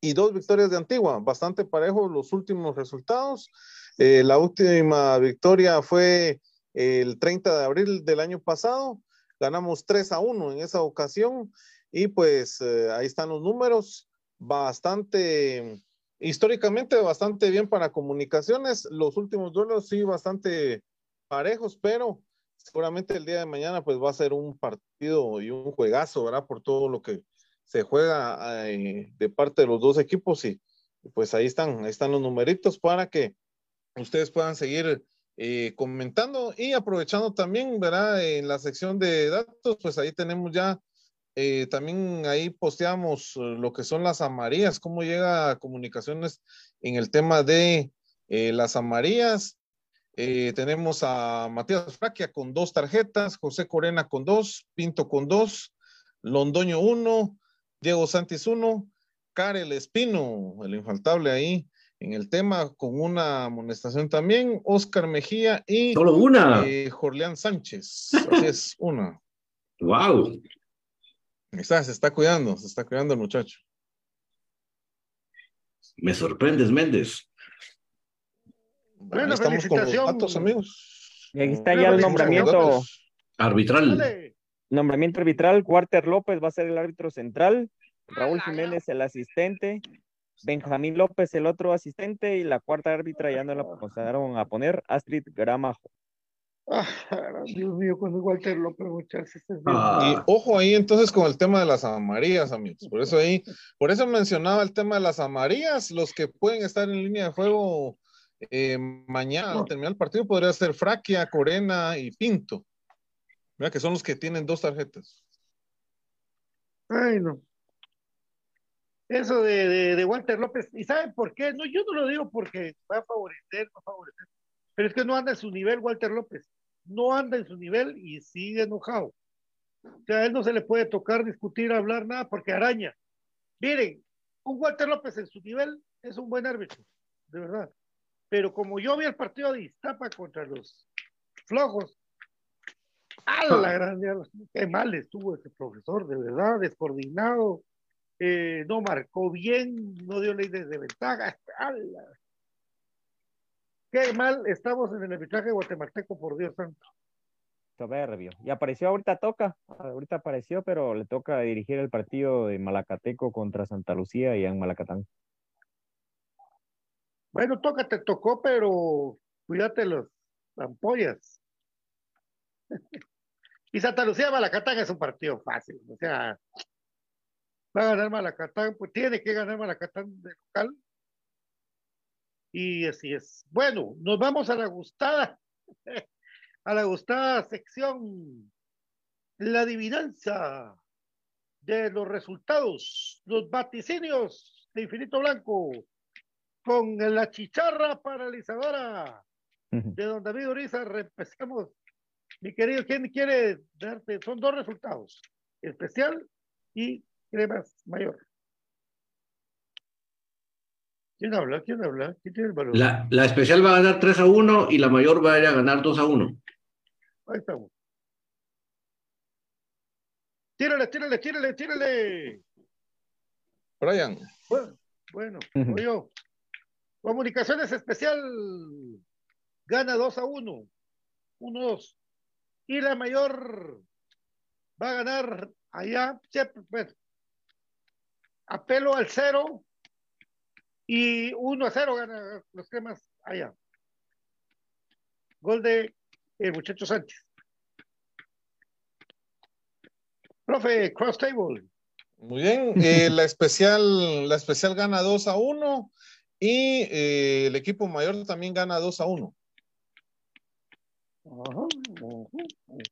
y dos victorias de Antigua. Bastante parejo los últimos resultados. Eh, la última victoria fue el 30 de abril del año pasado. Ganamos 3 a 1 en esa ocasión y pues eh, ahí están los números. Bastante, históricamente bastante bien para comunicaciones. Los últimos duelos sí bastante parejos, pero seguramente el día de mañana pues va a ser un partido y un juegazo, ¿verdad? Por todo lo que se juega eh, de parte de los dos equipos y pues ahí están, ahí están los numeritos para que ustedes puedan seguir eh, comentando y aprovechando también, ¿verdad? En la sección de datos, pues ahí tenemos ya, eh, también ahí posteamos eh, lo que son las amarillas, cómo llega comunicaciones en el tema de las amarillas. Tenemos a Matías Fraquia con dos tarjetas, José Corena con dos, Pinto con dos, Londoño uno, Diego Santis uno, Karel Espino, el infaltable ahí, en el tema con una amonestación también, Oscar Mejía y Solo una. eh, Jorleán Sánchez. Así es, una. Wow. Está, se está cuidando, se está cuidando el muchacho. Me sorprendes, Méndez. Bueno, Ahí estamos con los datos, amigos. Y aquí está ya el nombramiento, Arbitral. dale. nombramiento arbitral. Walter López va a ser el árbitro central. Raúl Jiménez el asistente. Benjamín López el otro asistente. Y la cuarta árbitra ya no la pasaron a poner. Astrid Gramajo. Ah, Dios mío, cuando Walter López, muchachos. este es bien. Y Ah, ojo ahí entonces con el tema de las amarillas, amigos. Por eso ahí, por eso mencionaba el tema de las amarillas. Los que pueden estar en línea de juego eh, mañana al terminar el partido podría ser Fraquia, Corena y Pinto. Mira que son los que tienen dos tarjetas. Ay, no. Eso de, de, de Walter López, ¿y saben por qué? No, yo no lo digo porque va a favorecer, va a favorecer, pero es que no anda en su nivel Walter López, no anda en su nivel y sigue enojado. O sea, a él no se le puede tocar, discutir, hablar, nada, porque araña. Miren, un Walter López en su nivel es un buen árbitro, de verdad. pero como yo vi el partido de Iztapa contra los flojos, ¡a la gran! Qué mal estuvo ese profesor, de verdad, descoordinado, eh, no marcó bien, no dio ley de ventaja. ¡Ala! Qué mal estamos en el arbitraje guatemalteco, por Dios santo. Soberbio. Y apareció ahorita toca, ahorita apareció, pero le toca dirigir el partido de Malacateco contra Santa Lucía y en Malacatán. Bueno, toca, te tocó, pero cuídate los ampollas. y Santa Lucía Malacatán es un partido fácil, o sea, va a ganar Malacatán, pues tiene que ganar Malacatán de local. Y así es. Bueno, nos vamos a la gustada, a la gustada sección, la adivinanza de los resultados, los vaticinios de Infinito Blanco, con la chicharra paralizadora de don David Uriza. Empecemos. Mi querido, ¿quién quiere darte? Son dos resultados, especial y cremas mayor. ¿Quién habla? ¿Quién habla? ¿Quién tiene el valor? La, la especial va a ganar 3 a 1 y la mayor va a ir a ganar 2 a 1. Ahí estamos. Tírale, tírale, tírale, tírale. Brian. Bueno, bueno, yo. Comunicaciones especial gana 2 a 1. 1 2. Y la mayor va a ganar allá, pues, apelo al cero y 1 a 0 gana los cremas allá. Gol de el muchacho Sánchez. Profe, cross table. Muy bien, eh, la especial, la especial gana 2 a 1 y eh, el equipo mayor también gana 2 a 1. Ajá, ajá.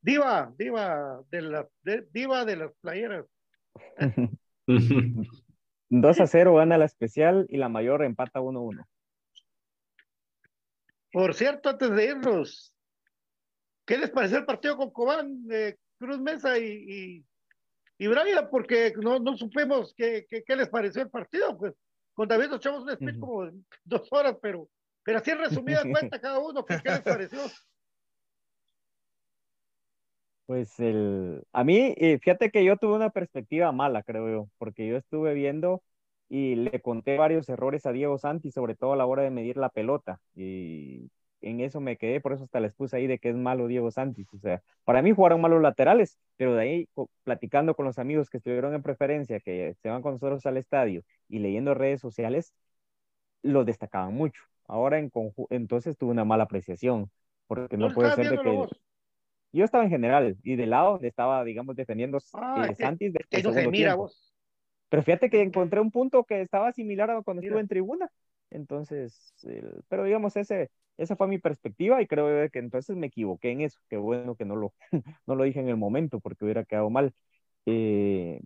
Diva, diva de la de- diva de las playeras. 2 a 0 gana la especial y la mayor empata 1 a 1. Por cierto, antes de irnos, ¿qué les pareció el partido con Cobán, Cruz Mesa y, y, y Braga? Porque no, no supimos qué, qué, les pareció el partido. Pues con David nos echamos un speech como de dos horas, pero, pero así en resumida cuenta cada uno, ¿qué, qué les pareció? Pues el, a mí, eh, fíjate que yo tuve una perspectiva mala, creo yo, porque yo estuve viendo y le conté varios errores a Diego Santi, sobre todo a la hora de medir la pelota, y en eso me quedé, por eso hasta les puse ahí de que es malo Diego Santi, o sea, para mí jugaron malos laterales, pero de ahí platicando con los amigos que estuvieron en preferencia, que se van con nosotros al estadio y leyendo redes sociales, lo destacaban mucho. Ahora en entonces tuve una mala apreciación, porque no ¿No puede ser de que vos? Yo estaba en general y de lado estaba, digamos, defendiendo Ah, eh, Santis no se mira tiempo. vos. Pero fíjate que encontré un punto que estaba similar a cuando Mira. estuve en tribuna. Entonces, el- pero digamos, ese, esa fue mi perspectiva y creo que entonces me equivoqué en eso. Qué bueno que no lo, no lo dije en el momento porque hubiera quedado mal. Eh,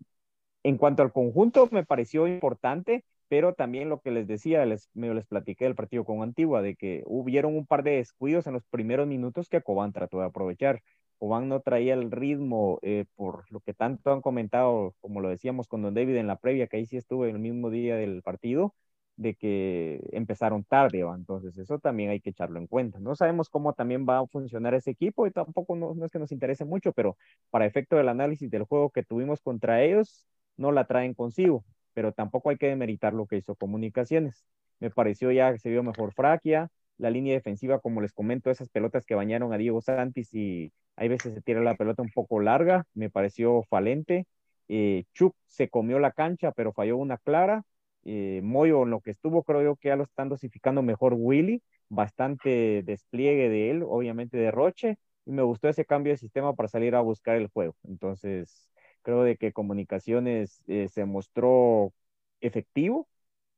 en cuanto al conjunto, me pareció importante, pero también lo que les decía, les, medio les platiqué del partido con Antigua, de que hubieron un par de descuidos en los primeros minutos que Cobán trató de aprovechar. Cobán no traía el ritmo eh, por lo que tanto han comentado, como lo decíamos con Don David en la previa, que ahí sí estuve el mismo día del partido, de que empezaron tarde, ¿va? entonces eso también hay que echarlo en cuenta. No sabemos cómo también va a funcionar ese equipo y tampoco no, no es que nos interese mucho, pero para efecto del análisis del juego que tuvimos contra ellos, no la traen consigo, pero tampoco hay que demeritar lo que hizo Comunicaciones. Me pareció ya que se vio mejor Fraquia, la línea defensiva, como les comento, esas pelotas que bañaron a Diego Santis y hay veces se tira la pelota un poco larga, me pareció falente. Eh, Chuk se comió la cancha, pero falló una clara. Eh, Moyo, en lo que estuvo, creo yo que ya lo están dosificando mejor Willy, bastante despliegue de él, obviamente de Roche, y me gustó ese cambio de sistema para salir a buscar el juego. Entonces, creo de que Comunicaciones eh, se mostró efectivo.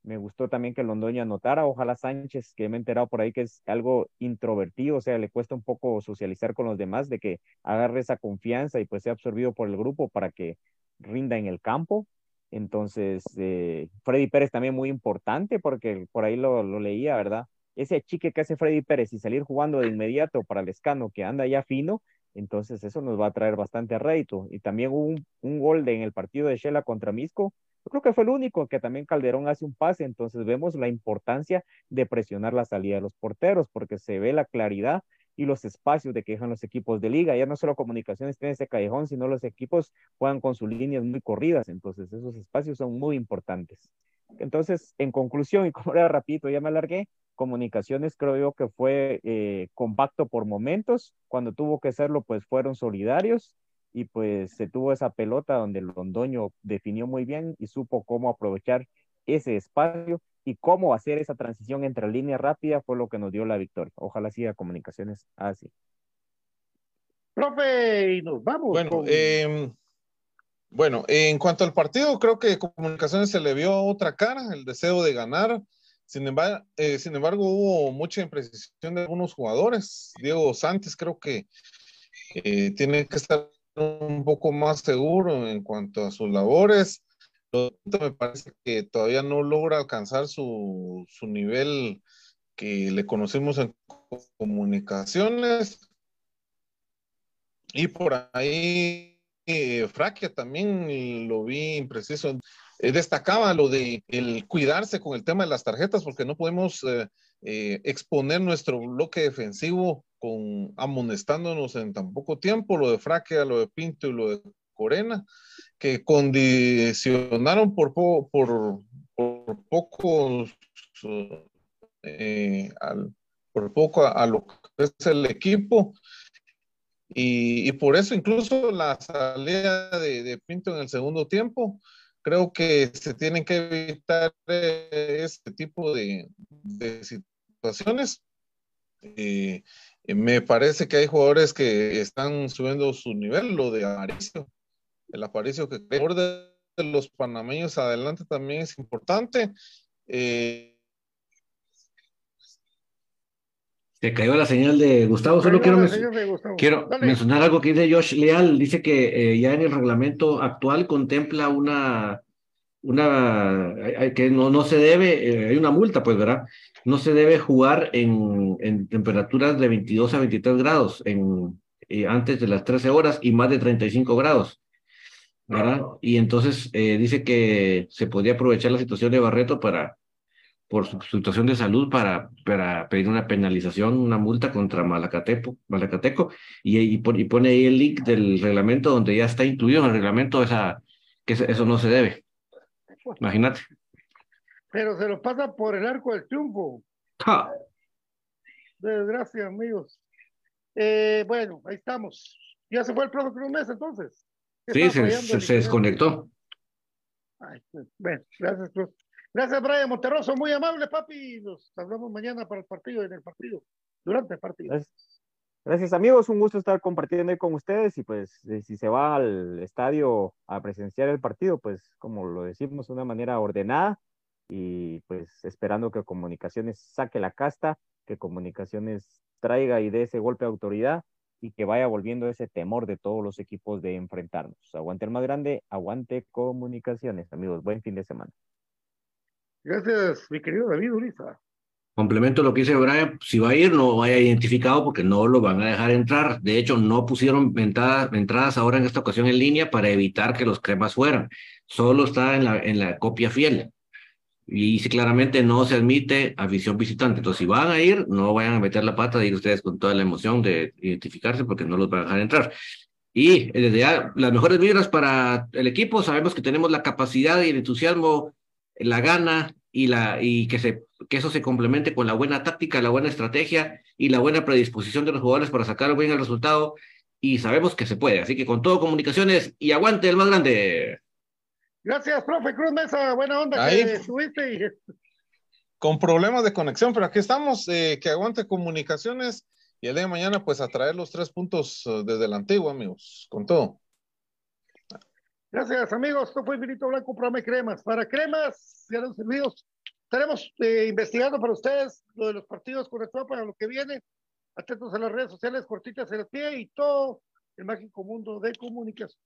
Me gustó también que Londoño anotara. Ojalá Sánchez, que me he enterado por ahí que es algo introvertido, o sea, le cuesta un poco socializar con los demás, de que agarre esa confianza y pues sea absorbido por el grupo para que rinda en el campo. Entonces, eh, Freddy Pérez también muy importante porque por ahí lo, lo leía, ¿verdad? Ese chique que hace Freddy Pérez y salir jugando de inmediato para el escano que anda ya fino, entonces eso nos va a traer bastante rédito. Y también hubo un, un gol de, en el partido de Shela contra Misco, Yo creo que fue el único que también Calderón hace un pase, entonces vemos la importancia de presionar la salida de los porteros, porque se ve la claridad y los espacios de que dejan los equipos de liga. Ya no solo comunicaciones tiene ese callejón, sino los equipos juegan con sus líneas muy corridas, entonces esos espacios son muy importantes. Entonces, en conclusión, y como era rapidito, ya me alargué, comunicaciones creo yo que fue eh, compacto por momentos, cuando tuvo que serlo, pues fueron solidarios y pues se tuvo esa pelota donde Londoño definió muy bien y supo cómo aprovechar ese espacio y cómo hacer esa transición entre línea rápida fue lo que nos dio la victoria. Ojalá siga comunicaciones así. Profe, y nos vamos. Bueno, con- eh, bueno, en cuanto al partido, creo que Comunicaciones se le vio otra cara, el deseo de ganar. Sin embargo, sin embargo, hubo mucha imprecisión de algunos jugadores. Diego Sánchez creo que eh, tiene que estar un poco más seguro en cuanto a sus labores. Me parece que todavía no logra alcanzar su, su nivel que le conocimos en comunicaciones. Y por ahí, eh, también lo vi impreciso. Eh, destacaba lo de el cuidarse con el tema de las tarjetas, porque no podemos eh, eh, exponer nuestro bloque defensivo con amonestándonos en tan poco tiempo, lo de Fraquia, lo de Pinto y lo de Corena, que condicionaron por, po- por, por poco eh, al- por poco a, lo que es el equipo. Y, por eso incluso la salida de, Pinto en el segundo tiempo, creo que se tienen que evitar eh, este tipo de, situaciones. Eh, me parece que hay jugadores que están subiendo su nivel, lo de Aparicio, el Aparicio que creo de los panameños adelante también es importante. Eh, Se cayó la señal de Gustavo. Solo quiero, men- quiero Dale. mencionar algo que dice Josh Leal. Dice que eh, ya en el reglamento actual contempla una, que no, no se debe, eh, hay una multa, pues, ¿verdad? No se debe jugar en, en temperaturas de 22 a 23 grados en, eh, antes de las 13 horas y más de 35 grados. ¿Verdad? Y entonces eh, dice que se podría aprovechar la situación de Barreto para, por su situación de salud, para, para pedir una penalización, una multa contra Malacatepo, Malacateco, y, y, pon- y pone ahí el link del reglamento donde ya está incluido en el reglamento esa, que eso- no se debe. Imagínate. Pero se lo pasa por el arco del triunfo. Ja. Desgracia, amigos. Eh, bueno, ahí estamos. Ya se fue el Cruz Mesa, entonces. Sí, se, desconectó. Ay, pues, bueno, gracias, Cruz. Gracias, Brian Monterroso, muy amable, papi. Nos hablamos mañana para el partido, en el partido, durante el partido. Gracias. Gracias amigos, un gusto estar compartiendo ahí con ustedes y pues si se va al estadio a presenciar el partido, pues como lo decimos de una manera ordenada y pues esperando que Comunicaciones saque la casta, que Comunicaciones traiga y dé ese golpe de autoridad y que vaya volviendo ese temor de todos los equipos de enfrentarnos. Aguante el más grande, aguante Comunicaciones, amigos, buen fin de semana. Gracias, mi querido David Uriza. Complemento lo que dice Brian, si va a ir, no vaya identificado porque no lo van a dejar entrar. De hecho, no pusieron entradas, entradas ahora en esta ocasión en línea para evitar que los cremas fueran. Solo está en la, en la copia fiel. Y dice claramente no se admite afición visitante. Entonces, si van a ir, no vayan a meter la pata de ir ustedes con toda la emoción de identificarse porque no los van a dejar entrar. Y eh, desde ya, las mejores vibras para el equipo. Sabemos que tenemos la capacidad y el entusiasmo, la gana y, la, y que, se, que eso se complemente con la buena táctica, la buena estrategia y la buena predisposición de los jugadores para sacar bien el resultado. Y sabemos que se puede. Así que con todo, comunicaciones y aguante el más grande. Gracias, profe Cruz Mesa, buena onda Ahí. que estuviste. Y... con problemas de conexión, pero aquí estamos, eh, que aguante comunicaciones y el día de mañana pues a traer los tres puntos eh, desde la antigua, amigos, con todo. Gracias, amigos. Esto fue Infinito Blanco, programa de cremas. Para cremas, ya los servidos. Estaremos eh, investigando para ustedes lo de los partidos con el para lo que viene. Atentos a las redes sociales, cortitas en el pie y todo el mágico mundo de comunicación.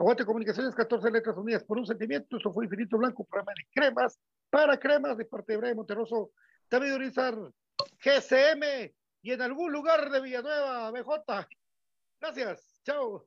Aguante Comunicaciones, 14 letras unidas por un sentimiento. Esto fue Infinito Blanco, programa de cremas. Para cremas, de parte de Brian Monterroso, David Urizar, GCM y en algún lugar de Villanueva, BJ. Gracias. Chao.